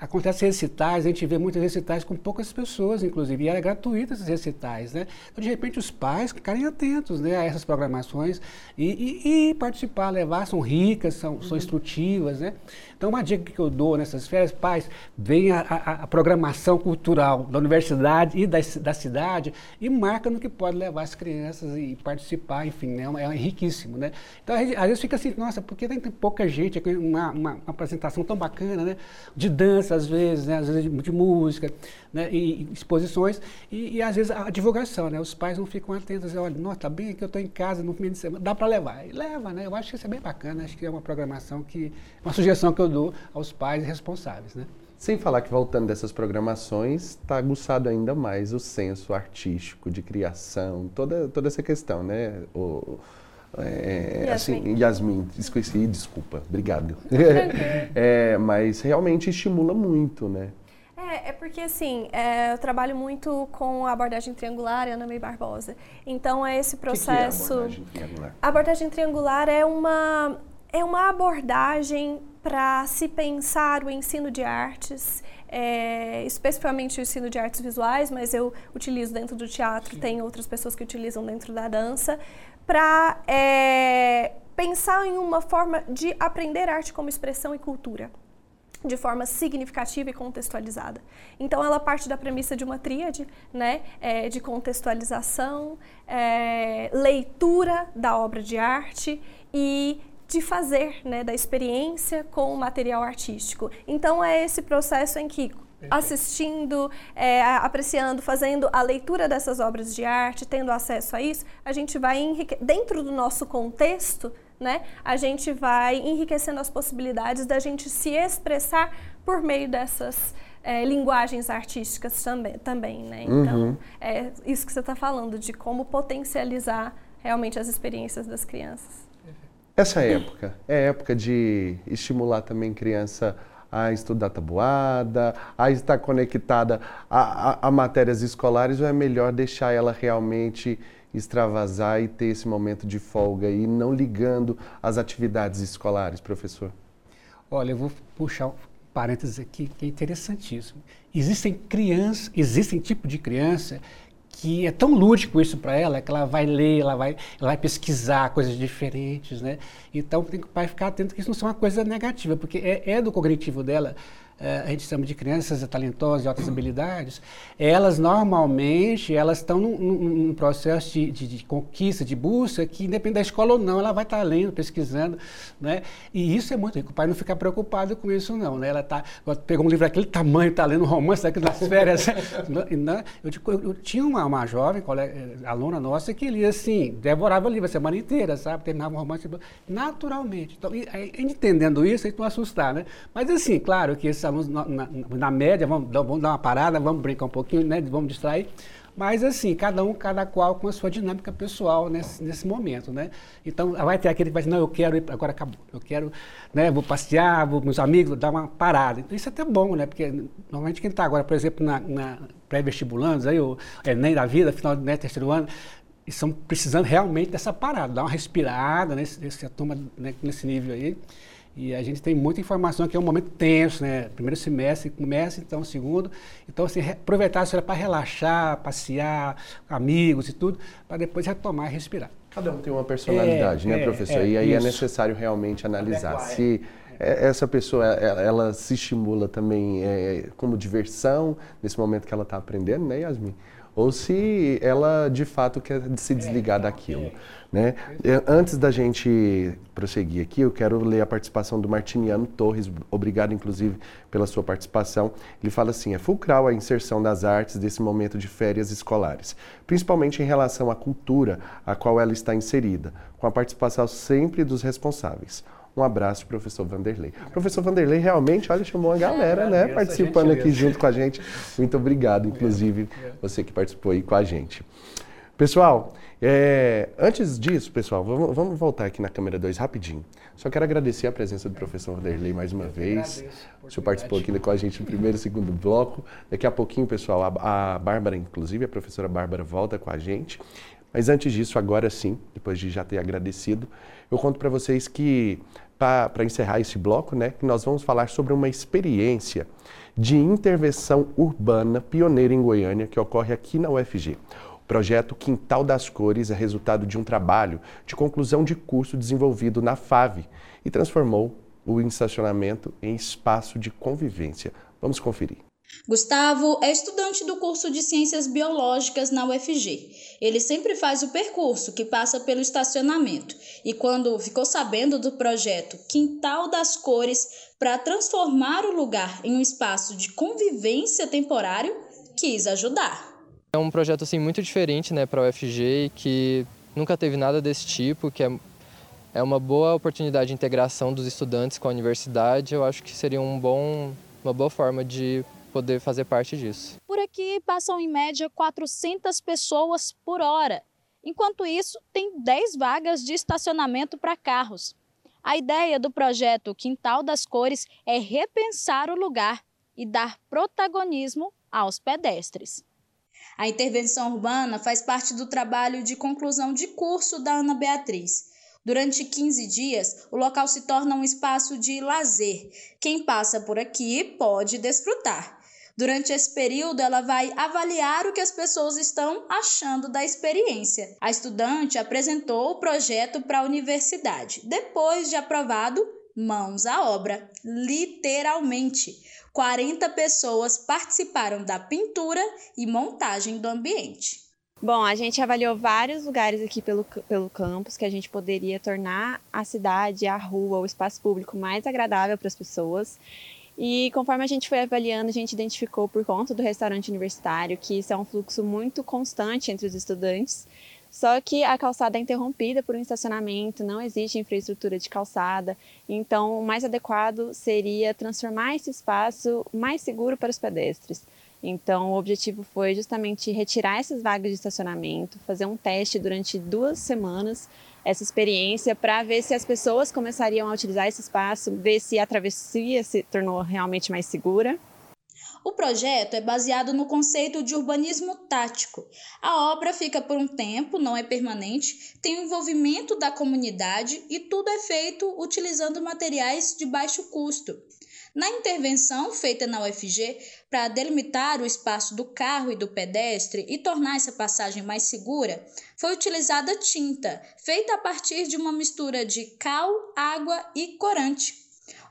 Speaker 3: acontece recitais, a gente vê muitos recitais com poucas pessoas, inclusive, e era gratuito esses recitais, né? Então, de repente, os pais ficarem atentos né, a essas programações e, e, e participar, levar, são ricas, são, uhum. são instrutivas, né? Então, uma dica que eu dou nessas férias, pais, venha a, a, programação cultural da universidade e da, da cidade e marca no que pode levar as crianças e participar, enfim, né? É, é riquíssimo, né? Então, às vezes fica assim, nossa, por que tem pouca gente, uma, uma, uma apresentação tão bacana, né? De dança, às vezes, né? Às vezes de, música, né? E, exposições e, e, às vezes a divulgação, né? Os pais não ficam atentos, dizem, olha, nossa, tá bem aqui, eu estou em casa no fim de semana, dá para levar. E leva, né? Eu acho que isso é bem bacana, acho que é uma programação que, uma sugestão que eu dou aos pais responsáveis, né?
Speaker 2: Sem falar que voltando dessas programações, está aguçado ainda mais o senso artístico de criação, toda, toda essa questão, né? O, é, Yasmin. Assim, Yasmin, esqueci, desculpa, obrigado. <laughs> é, mas realmente estimula muito, né?
Speaker 5: É, é porque assim, é, eu trabalho muito com a abordagem triangular Ana May Barbosa. Então é esse processo. Que que é a abordagem triangular? A abordagem triangular é uma, é uma abordagem para se pensar o ensino de artes, é, especificamente o ensino de artes visuais, mas eu utilizo dentro do teatro, tem outras pessoas que utilizam dentro da dança, para é, pensar em uma forma de aprender arte como expressão e cultura de forma significativa e contextualizada. Então, ela parte da premissa de uma tríade, né, é, de contextualização, é, leitura da obra de arte e de fazer, né, da experiência com o material artístico. Então é esse processo em que assistindo, é, apreciando, fazendo a leitura dessas obras de arte, tendo acesso a isso, a gente vai enrique... dentro do nosso contexto, né? A gente vai enriquecendo as possibilidades da gente se expressar por meio dessas é, linguagens artísticas também, também né? Então, uhum. é isso que você está falando de como potencializar realmente as experiências das crianças.
Speaker 2: Essa época é época de estimular também criança a estudar tabuada, a estar conectada a, a, a, matérias escolares, ou é melhor deixar ela realmente extravasar e ter esse momento de folga e não ligando às atividades escolares, professor?
Speaker 3: Olha, eu vou puxar um parênteses aqui que é interessantíssimo. Existem crianças, existem tipo de criança que é tão lúdico isso para ela, que ela vai ler, ela vai, ela vai pesquisar coisas diferentes, né? Então tem que o pai ficar atento que isso não seja uma coisa negativa, porque é, é do cognitivo dela é, a gente chama de crianças talentosas de altas habilidades, elas normalmente elas estão num, num, processo de, de, de, conquista, de busca, que independente da escola ou não, ela vai estar lendo, pesquisando, né? E isso é muito rico. O pai não fica preocupado com isso não, né? Ela tá, pegou um livro daquele tamanho, está lendo um romance daquele nas férias. <laughs> né? eu, eu, eu, tinha uma, uma jovem, colega, eh, aluna nossa, que lia assim, devorava livro a semana inteira, sabe? Terminava um romance naturalmente. Então, e, entendendo isso, a gente não assustar, né? Mas assim, claro que esse na, na, na média, vamos, vamos, dar uma parada, vamos brincar um pouquinho, né, vamos distrair. Mas assim, cada um, cada qual com a sua dinâmica pessoal nesse, nesse momento, né? Então, vai ter aquele que vai dizer, não, eu quero ir, agora acabou, eu quero, né, vou passear, vou com meus amigos, dar uma parada. Então, isso é até bom, né? Porque normalmente quem está agora, por exemplo, na, na pré-vestibulandos, aí, o Enem da vida, final do né, terceiro ano, estão precisando realmente dessa parada, dar uma respirada nesse, nesse, toma, né, nesse nível aí. E a gente tem muita informação que é um momento tenso, né? Primeiro semestre começa, então segundo. Então, assim, aproveitar isso para relaxar, passear, amigos e tudo, para depois retomar e respirar.
Speaker 2: Cada um tem uma personalidade, é, né, é, professor? É, e aí é isso. é necessário realmente analisar Adequar, se é. essa pessoa ela, ela, se estimula também é, como diversão nesse momento que ela está aprendendo, né, Yasmin? Ou se ela de fato quer se desligar daquilo. Né? Antes da gente prosseguir aqui, eu quero ler a participação do Martiniano Torres. Obrigado, inclusive, pela sua participação. Ele fala assim: é fulcral a inserção das artes desse momento de férias escolares, principalmente em relação à cultura a qual ela está inserida, com a participação sempre dos responsáveis. Um abraço, professor Vanderlei. Professor Vanderlei realmente, olha, chamou uma galera, né, participando aqui junto com a gente. Muito obrigado, inclusive, você que participou aí com a gente. Pessoal, é, antes disso, pessoal, vamos, vamos, voltar aqui na câmera 2 rapidinho. Só quero agradecer a presença do professor Vanderlei mais uma vez. O senhor participou aqui com a gente no primeiro e segundo bloco. Daqui a pouquinho, pessoal, a, a Bárbara, inclusive, a professora Bárbara volta com a gente. Mas antes disso, agora sim, depois de já ter agradecido, eu conto para vocês que, para encerrar esse bloco, né, que nós vamos falar sobre uma experiência de intervenção urbana pioneira em Goiânia que ocorre aqui na UFG. O projeto Quintal das Cores é resultado de um trabalho de conclusão de curso desenvolvido na FAVE e transformou o estacionamento em espaço de convivência. Vamos conferir.
Speaker 6: Gustavo é estudante do curso de Ciências Biológicas na UFG. Ele sempre faz o percurso que passa pelo estacionamento e, quando ficou sabendo do projeto Quintal das Cores para transformar o lugar em um espaço de convivência temporário, quis ajudar.
Speaker 7: É um projeto assim muito diferente, né, para a UFG que nunca teve nada desse tipo, que é é uma boa oportunidade de integração dos estudantes com a universidade. Eu acho que seria um bom, uma boa forma de poder fazer parte disso.
Speaker 6: Por aqui passam em média 400 pessoas por hora. Enquanto isso, tem 10 vagas de estacionamento para carros. A ideia do projeto Quintal das Cores é repensar o lugar e dar protagonismo aos pedestres. A intervenção urbana faz parte do trabalho de conclusão de curso da Ana Beatriz. Durante 15 dias, o local se torna um espaço de lazer. Quem passa por aqui pode desfrutar. Durante esse período, ela vai avaliar o que as pessoas estão achando da experiência. A estudante apresentou o projeto para a universidade. Depois de aprovado, mãos à obra, literalmente. 40 pessoas participaram da pintura e montagem do ambiente.
Speaker 8: Bom, a gente avaliou vários lugares aqui pelo, pelo campus que a gente poderia tornar a cidade, a rua, o espaço público mais agradável para as pessoas. E conforme a gente foi avaliando, a gente identificou por conta do restaurante universitário que isso é um fluxo muito constante entre os estudantes só que a calçada é interrompida por um estacionamento, não existe infraestrutura de calçada, então o mais adequado seria transformar esse espaço mais seguro para os pedestres. Então, o objetivo foi justamente retirar essas vagas de estacionamento, fazer um teste durante duas semanas, essa experiência, para ver se as pessoas começariam a utilizar esse espaço, ver se a travessia se tornou realmente mais segura.
Speaker 6: O projeto é baseado no conceito de urbanismo tático. A obra fica por um tempo, não é permanente, tem o envolvimento da comunidade e tudo é feito utilizando materiais de baixo custo. Na intervenção feita na UFG para delimitar o espaço do carro e do pedestre e tornar essa passagem mais segura, foi utilizada tinta, feita a partir de uma mistura de cal, água e corante.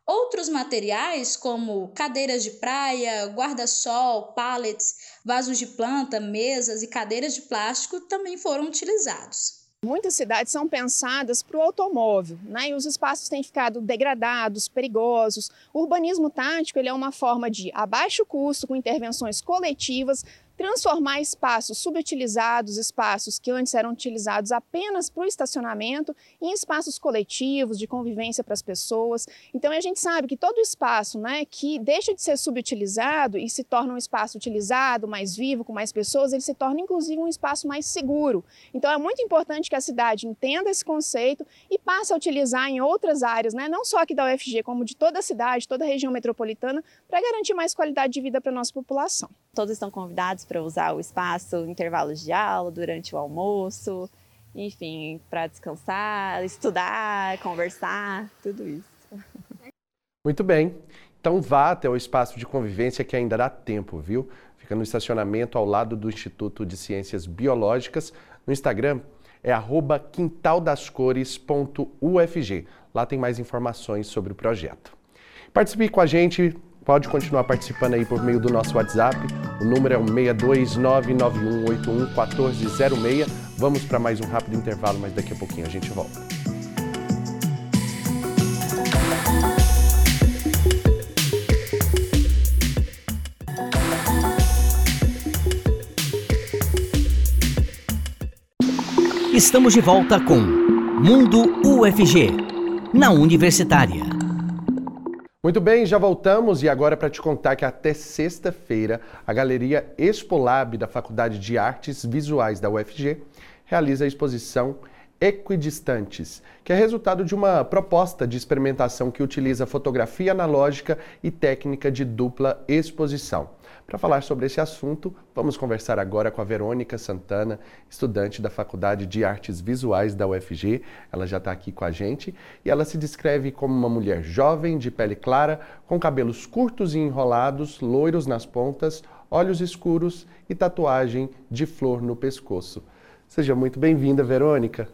Speaker 6: Outros materiais, como cadeiras de praia, guarda-sol, pallets, vasos de planta, mesas e cadeiras de plástico, também foram utilizados.
Speaker 9: Muitas cidades são pensadas para o automóvel, né? E os espaços têm ficado degradados, perigosos. O urbanismo tático ele é uma forma de, a baixo custo, com intervenções coletivas, transformar espaços subutilizados, espaços que antes eram utilizados apenas para o estacionamento, em espaços coletivos, de convivência para as pessoas. Então a gente sabe que todo espaço né, que deixa de ser subutilizado e se torna um espaço utilizado, mais vivo, com mais pessoas, ele se torna inclusive um espaço mais seguro. Então é muito importante que a cidade entenda esse conceito e passe a utilizar em outras áreas, né, não só aqui da UFG, como de toda a cidade, toda a região metropolitana, para garantir mais qualidade de vida para a nossa população.
Speaker 8: Todos estão convidados para usar o espaço em intervalos de aula, durante o almoço, enfim, para descansar, estudar, conversar, tudo isso.
Speaker 2: Muito bem. Então vá até o espaço de convivência que ainda dá tempo, viu? Fica no estacionamento ao lado do Instituto de Ciências Biológicas. No Instagram é quintaldascores.ufg. Lá tem mais informações sobre o projeto. Participe com a gente Pode continuar participando aí por meio do nosso WhatsApp. O número é o 62991811406. Vamos para mais um rápido intervalo, mas daqui a pouquinho a gente volta.
Speaker 1: Estamos de volta com Mundo UFG, na Universitária.
Speaker 2: Muito bem, já voltamos e agora para te contar que até sexta-feira a Galeria Expolab da Faculdade de Artes Visuais da UFG realiza a exposição Equidistantes, que é resultado de uma proposta de experimentação que utiliza fotografia analógica e técnica de dupla exposição. Para falar sobre esse assunto, vamos conversar agora com a Verônica Santana, estudante da Faculdade de Artes Visuais da UFG. Ela já está aqui com a gente e ela se descreve como uma mulher jovem, de pele clara, com cabelos curtos e enrolados, loiros nas pontas, olhos escuros e tatuagem de flor no pescoço. Seja muito bem-vinda, Verônica.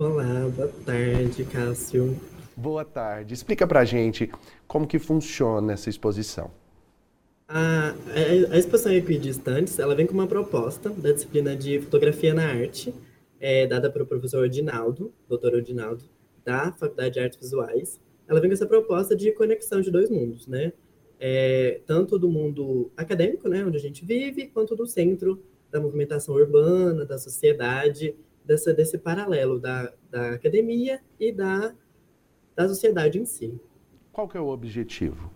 Speaker 10: Olá, boa tarde, Cássio.
Speaker 2: Boa tarde. Explica pra gente como que funciona essa exposição.
Speaker 10: A, a, exposição Equidistantes, ela vem com uma proposta da disciplina de Fotografia na Arte, é, dada pelo professor Odinaldo, doutor Odinaldo, da Faculdade de Artes Visuais. Ela vem com essa proposta de conexão de dois mundos, né? É, tanto do mundo acadêmico, né, onde a gente vive, quanto do centro da movimentação urbana, da sociedade, dessa, desse paralelo da, da academia e da, da sociedade em si.
Speaker 2: Qual que é o objetivo?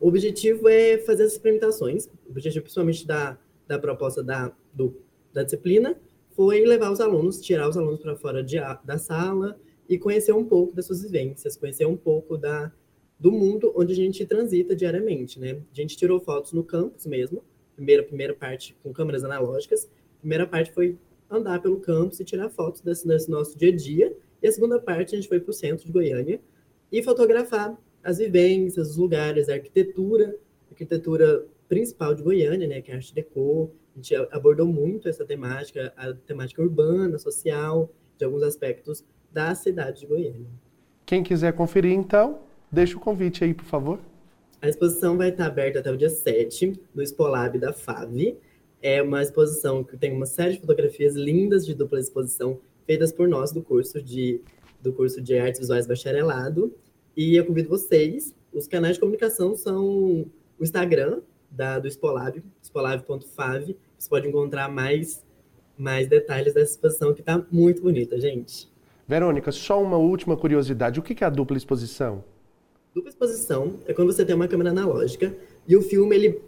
Speaker 10: O objetivo é fazer as experimentações. O objetivo, principalmente da, da proposta da, do, da disciplina, foi levar os alunos, tirar os alunos para fora de, da sala e conhecer um pouco das suas vivências, conhecer um pouco da, do mundo onde a gente transita diariamente, né? A gente tirou fotos no campus mesmo, primeira, primeira parte com câmeras analógicas, a primeira parte foi andar pelo campus e tirar fotos desse, desse nosso dia a dia, e a segunda parte a gente foi para o centro de Goiânia e fotografar as vivências, os lugares, a arquitetura, a arquitetura principal de Goiânia, né, que é a Arte Deco. A gente abordou muito essa temática, a temática urbana, social, de alguns aspectos da cidade de Goiânia.
Speaker 2: Quem quiser conferir, então, deixa o convite aí, por favor.
Speaker 10: A exposição vai estar aberta até o dia 7, no Expolab da FAV. É uma exposição que tem uma série de fotografias lindas de dupla exposição feitas por nós do curso de, do curso de Artes Visuais Bacharelado. E eu convido vocês, os canais de comunicação são o Instagram da, do Spolab, spolab.fav. Você pode encontrar mais, mais detalhes dessa exposição que está muito bonita, gente.
Speaker 2: Verônica, só uma última curiosidade. O que é a dupla exposição?
Speaker 10: Dupla exposição é quando você tem uma câmera analógica e o filme, ele,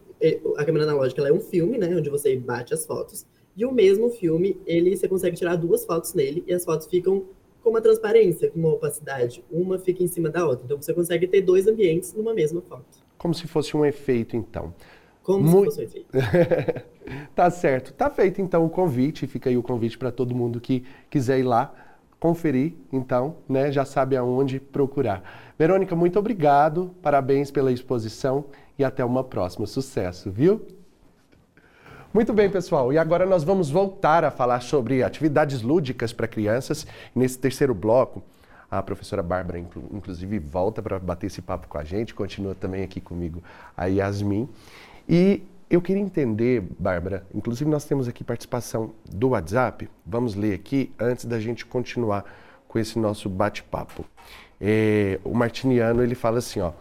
Speaker 10: a câmera analógica é um filme, né, onde você bate as fotos. E o mesmo filme, ele você consegue tirar duas fotos nele e as fotos ficam com uma transparência, com uma opacidade. Uma fica em cima da outra. Então você consegue ter dois ambientes numa mesma foto.
Speaker 2: Como se fosse um efeito, então.
Speaker 10: Como Muito... se fosse um
Speaker 2: efeito. <laughs> tá certo. Tá feito então o convite. Fica aí o convite para todo mundo que quiser ir lá conferir, então, né, já sabe aonde procurar. Verônica, muito obrigado, parabéns pela exposição e até uma próxima. Sucesso, viu? Muito bem, pessoal. E agora nós vamos voltar a falar sobre atividades lúdicas para crianças. Nesse terceiro bloco, A professora Bárbara, inclusive, volta para bater esse papo com a gente, continua também aqui comigo a Yasmin. E eu queria entender, Bárbara, inclusive nós temos aqui participação do WhatsApp, vamos ler aqui antes da gente continuar com esse nosso bate-papo. É, o Martiniano ele fala assim, ó.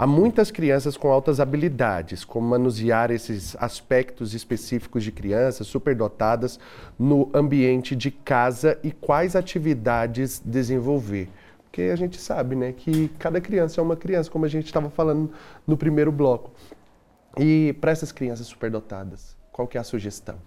Speaker 2: Há muitas crianças com altas habilidades, como manusear esses aspectos específicos de crianças superdotadas no ambiente de casa e quais atividades desenvolver. Porque a gente sabe né, que cada criança é uma criança, como a gente estava falando no primeiro bloco. E para essas crianças superdotadas, qual que é a sugestão?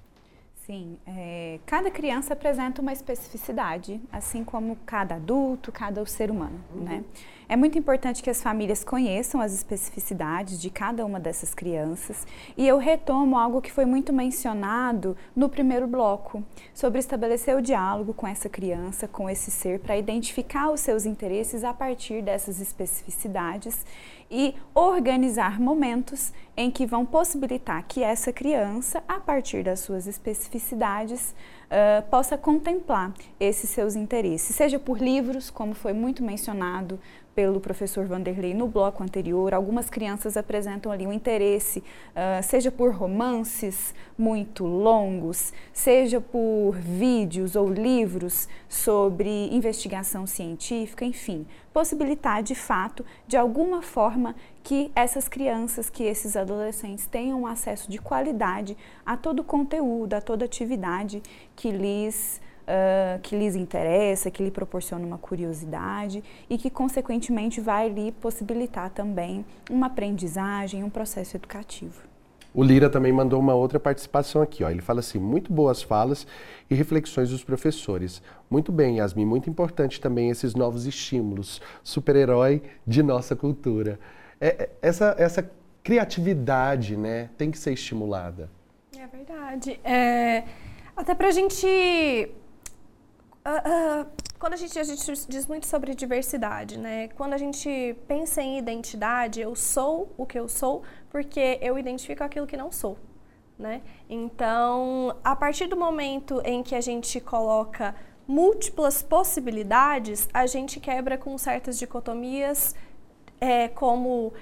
Speaker 4: Sim, é, cada criança apresenta uma especificidade, assim como cada adulto, cada ser humano, uhum. né? É muito importante que as famílias conheçam as especificidades de cada uma dessas crianças e eu retomo algo que foi muito mencionado no primeiro bloco, sobre estabelecer o diálogo com essa criança, com esse ser, para identificar os seus interesses a partir dessas especificidades e organizar momentos em que vão possibilitar que essa criança, a partir das suas especificidades, uh, possa contemplar esses seus interesses, seja por livros, como foi muito mencionado pelo professor Vanderlei no bloco anterior. Algumas crianças apresentam ali um interesse, uh, seja por romances muito longos, seja por vídeos ou livros sobre investigação científica, enfim, possibilitar de fato, de alguma forma, que essas crianças, que esses adolescentes tenham acesso de qualidade a todo conteúdo, a toda atividade que lhes uh, que lhes interessa, que lhe proporciona uma curiosidade e que, consequentemente, vai lhe possibilitar também uma aprendizagem, um processo educativo.
Speaker 2: O Lira também mandou uma outra participação aqui. Ó. Ele fala assim: muito boas falas e reflexões dos professores. Muito bem, Yasmin, muito importante também esses novos estímulos. Super-herói de nossa cultura. É, é essa, essa criatividade né, tem que ser estimulada.
Speaker 5: É verdade. É, até para a gente Uh, quando a gente, a gente diz muito sobre diversidade, né? Quando a gente pensa em identidade, eu sou o que eu sou porque eu identifico aquilo que não sou, né? Então, a partir do momento em que a gente coloca múltiplas possibilidades, a gente quebra com certas dicotomias, é, como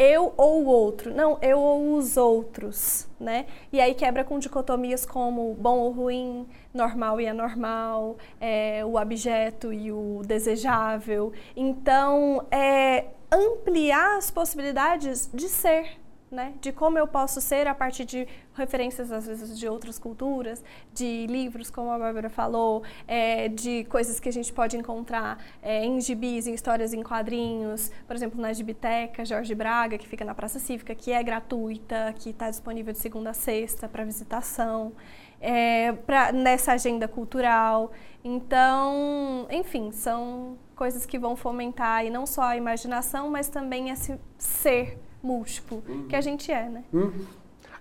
Speaker 5: eu ou o outro, não, eu ou os outros, né? E aí quebra com dicotomias como bom ou ruim, normal e anormal, é, o objeto e o desejável. Então, é ampliar as possibilidades de ser, né? De como eu posso ser a partir de referências, às vezes, de outras culturas, de livros, como a Bárbara falou, é, de coisas que a gente pode encontrar é, em gibis, em histórias em quadrinhos, por exemplo, na Gibiteca Jorge Braga, que fica na Praça Cívica, que é gratuita, que está disponível de segunda a sexta para visitação, é, pra, nessa agenda cultural. Então, enfim, são coisas que vão fomentar e não só a imaginação, mas também esse ser múltiplo uhum. que a gente é, né?
Speaker 2: Uhum.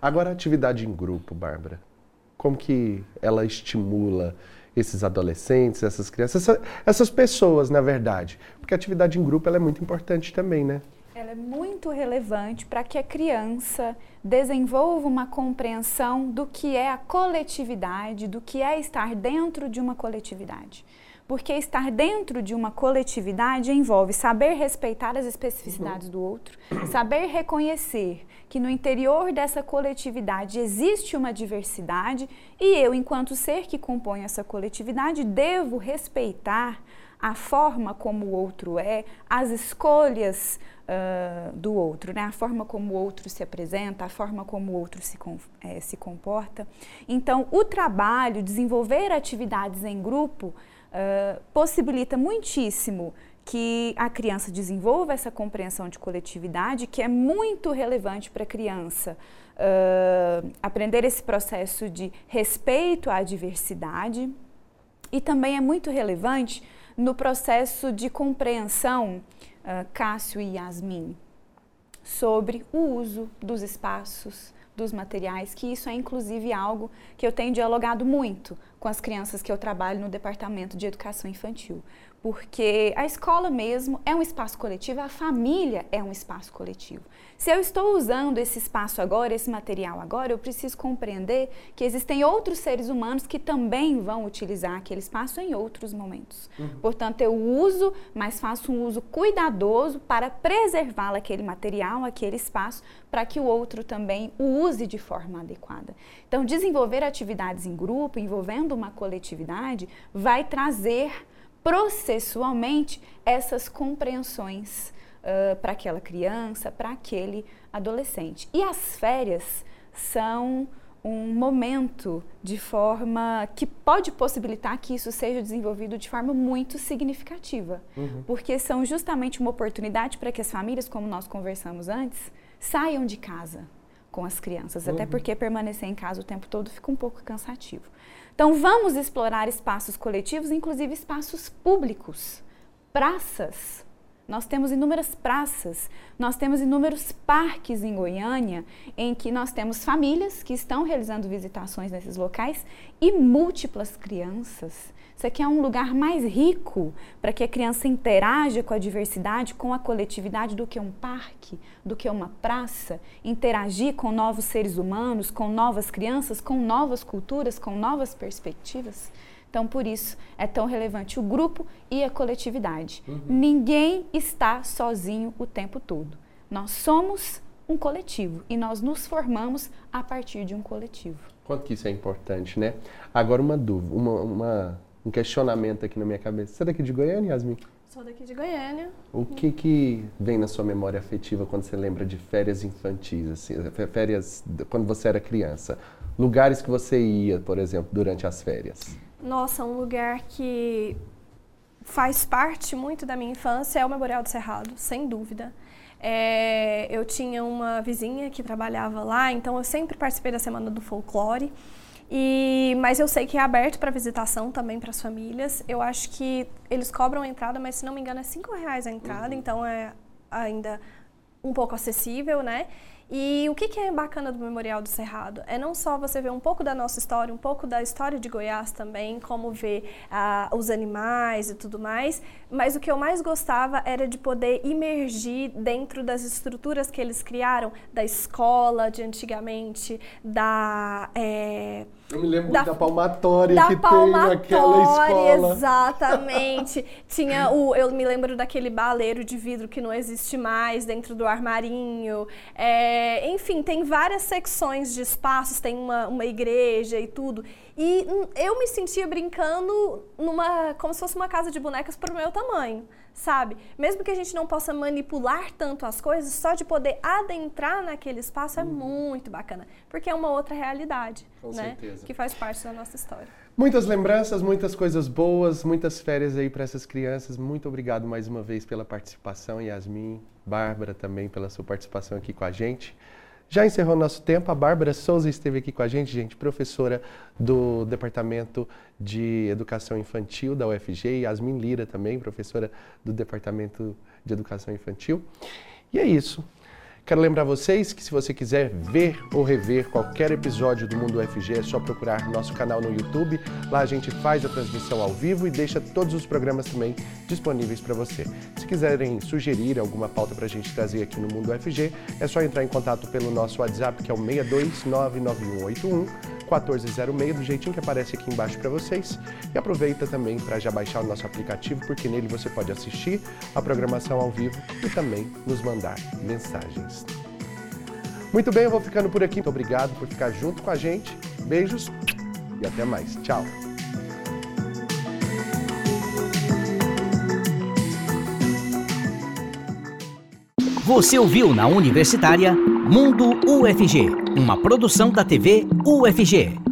Speaker 2: Agora, a atividade em grupo, Bárbara, como que ela estimula esses adolescentes, essas crianças, essa, essas pessoas, na verdade? Porque a atividade em grupo ela é muito importante também, né?
Speaker 4: Ela é muito relevante para que a criança desenvolva uma compreensão do que é a coletividade, do que é estar dentro de uma coletividade porque estar dentro de uma coletividade envolve saber respeitar as especificidades uhum. do outro, saber reconhecer que no interior dessa coletividade existe uma diversidade e eu, enquanto ser que compõe essa coletividade, devo respeitar a forma como o outro é, as escolhas uh, do outro, né? a forma como o outro se apresenta, a forma como o outro se, com, é, se comporta. Então, o trabalho, desenvolver atividades em grupo, possibilita muitíssimo que a criança desenvolva essa compreensão de coletividade, que é muito relevante para a criança uh, aprender esse processo de respeito à diversidade, e também é muito relevante no processo de compreensão, uh, Cássio e Yasmin, sobre o uso dos espaços, dos materiais, que isso é inclusive algo que eu tenho dialogado muito com as crianças que eu trabalho no departamento de educação infantil porque a escola mesmo é um espaço coletivo, a família é um espaço coletivo. Se eu estou usando esse espaço agora, esse material agora, eu preciso compreender que existem outros seres humanos que também vão utilizar aquele espaço em outros momentos. Uhum. Portanto, eu uso, mas faço um uso cuidadoso para preservar aquele material, aquele espaço, para que o outro também o use de forma adequada. Então, desenvolver atividades em grupo, envolvendo uma coletividade, vai trazer processualmente essas compreensões uh, para aquela criança, para aquele adolescente. E as férias são um momento de forma que pode possibilitar que isso seja desenvolvido de forma muito significativa, uhum. porque são justamente uma oportunidade para que as famílias, como nós conversamos antes, saiam de casa com as crianças, uhum. até porque permanecer em casa o tempo todo fica um pouco cansativo. Então, vamos explorar espaços coletivos, inclusive espaços públicos, praças. Nós temos inúmeras praças, nós temos inúmeros parques em Goiânia, em que nós temos famílias que estão realizando visitações nesses locais e múltiplas crianças isso aqui é um lugar mais rico para que a criança interaja com a diversidade, com a coletividade, do que um parque, do que uma praça. Interagir com novos seres humanos, com novas crianças, com novas culturas, com novas perspectivas. Então, por isso, é tão relevante o grupo e a coletividade. Uhum. Ninguém está sozinho o tempo todo. Nós somos um coletivo e nós nos formamos a partir de um coletivo.
Speaker 2: Quanto que isso é importante, né? Agora, uma dúvida, uma, uma um questionamento aqui na minha cabeça. Você é daqui de Goiânia, Yasmin?
Speaker 5: Sou daqui de Goiânia.
Speaker 2: O que que vem na sua memória afetiva quando você lembra de férias infantis, assim, férias quando você era criança? Lugares que você ia, por exemplo, durante as férias?
Speaker 5: Nossa, um lugar que faz parte muito da minha infância é o Memorial do Cerrado, sem dúvida. É, eu tinha uma vizinha que trabalhava lá, então eu sempre participei da Semana do Folclore. E, mas eu sei que é aberto para visitação também para as famílias. Eu acho que eles cobram a entrada, mas se não me engano é cinco reais a entrada, uhum. então é ainda um pouco acessível, né? E o que, que, é bacana do Memorial do Cerrado? É não só você ver um pouco da nossa história, um pouco da história de Goiás também, como ver ah, os animais e tudo mais, mas o que eu mais gostava era de poder imergir dentro das estruturas que eles criaram, da escola de antigamente, da. É,
Speaker 2: eu me lembro da, da palmatória da que palmatória, tem naquela escola.
Speaker 5: Exatamente. <laughs> Tinha o, eu me lembro daquele baleiro de vidro que não existe mais dentro do armarinho. É, enfim, tem várias secções de espaços, tem uma, uma igreja e tudo. E eu me sentia brincando numa como se fosse uma casa de bonecas para o meu tamanho sabe? Mesmo que a gente não possa manipular tanto as coisas, só de poder adentrar naquele espaço é uhum. muito bacana, porque é uma outra realidade, Com né? Certeza. Que faz parte da nossa história.
Speaker 2: Muitas lembranças, muitas coisas boas, muitas férias aí para essas crianças. Muito obrigado mais uma vez pela participação, Yasmin, Bárbara também pela sua participação aqui com a gente. Já encerrou nosso tempo, a Bárbara Souza esteve aqui com a gente, gente, professora do Departamento de Educação Infantil da UFG, Yasmin Lira também, professora do Departamento de Educação Infantil. E é isso. Quero lembrar vocês que se você quiser ver ou rever qualquer episódio do Mundo UFG, é só procurar nosso canal no YouTube. Lá a gente faz a transmissão ao vivo e deixa todos os programas também disponíveis para você. Se quiserem sugerir alguma pauta para a gente trazer aqui no Mundo UFG, é só entrar em contato pelo nosso WhatsApp, que é o 6299181 1406, do jeitinho que aparece aqui embaixo para vocês. E aproveita também para já baixar o nosso aplicativo, porque nele você pode assistir a programação ao vivo e também nos mandar mensagens. Muito bem, eu vou ficando por aqui. Muito obrigado por ficar junto com a gente. Beijos e até mais. Tchau.
Speaker 1: Você ouviu na Universitária Mundo UFG, uma produção da TV UFG.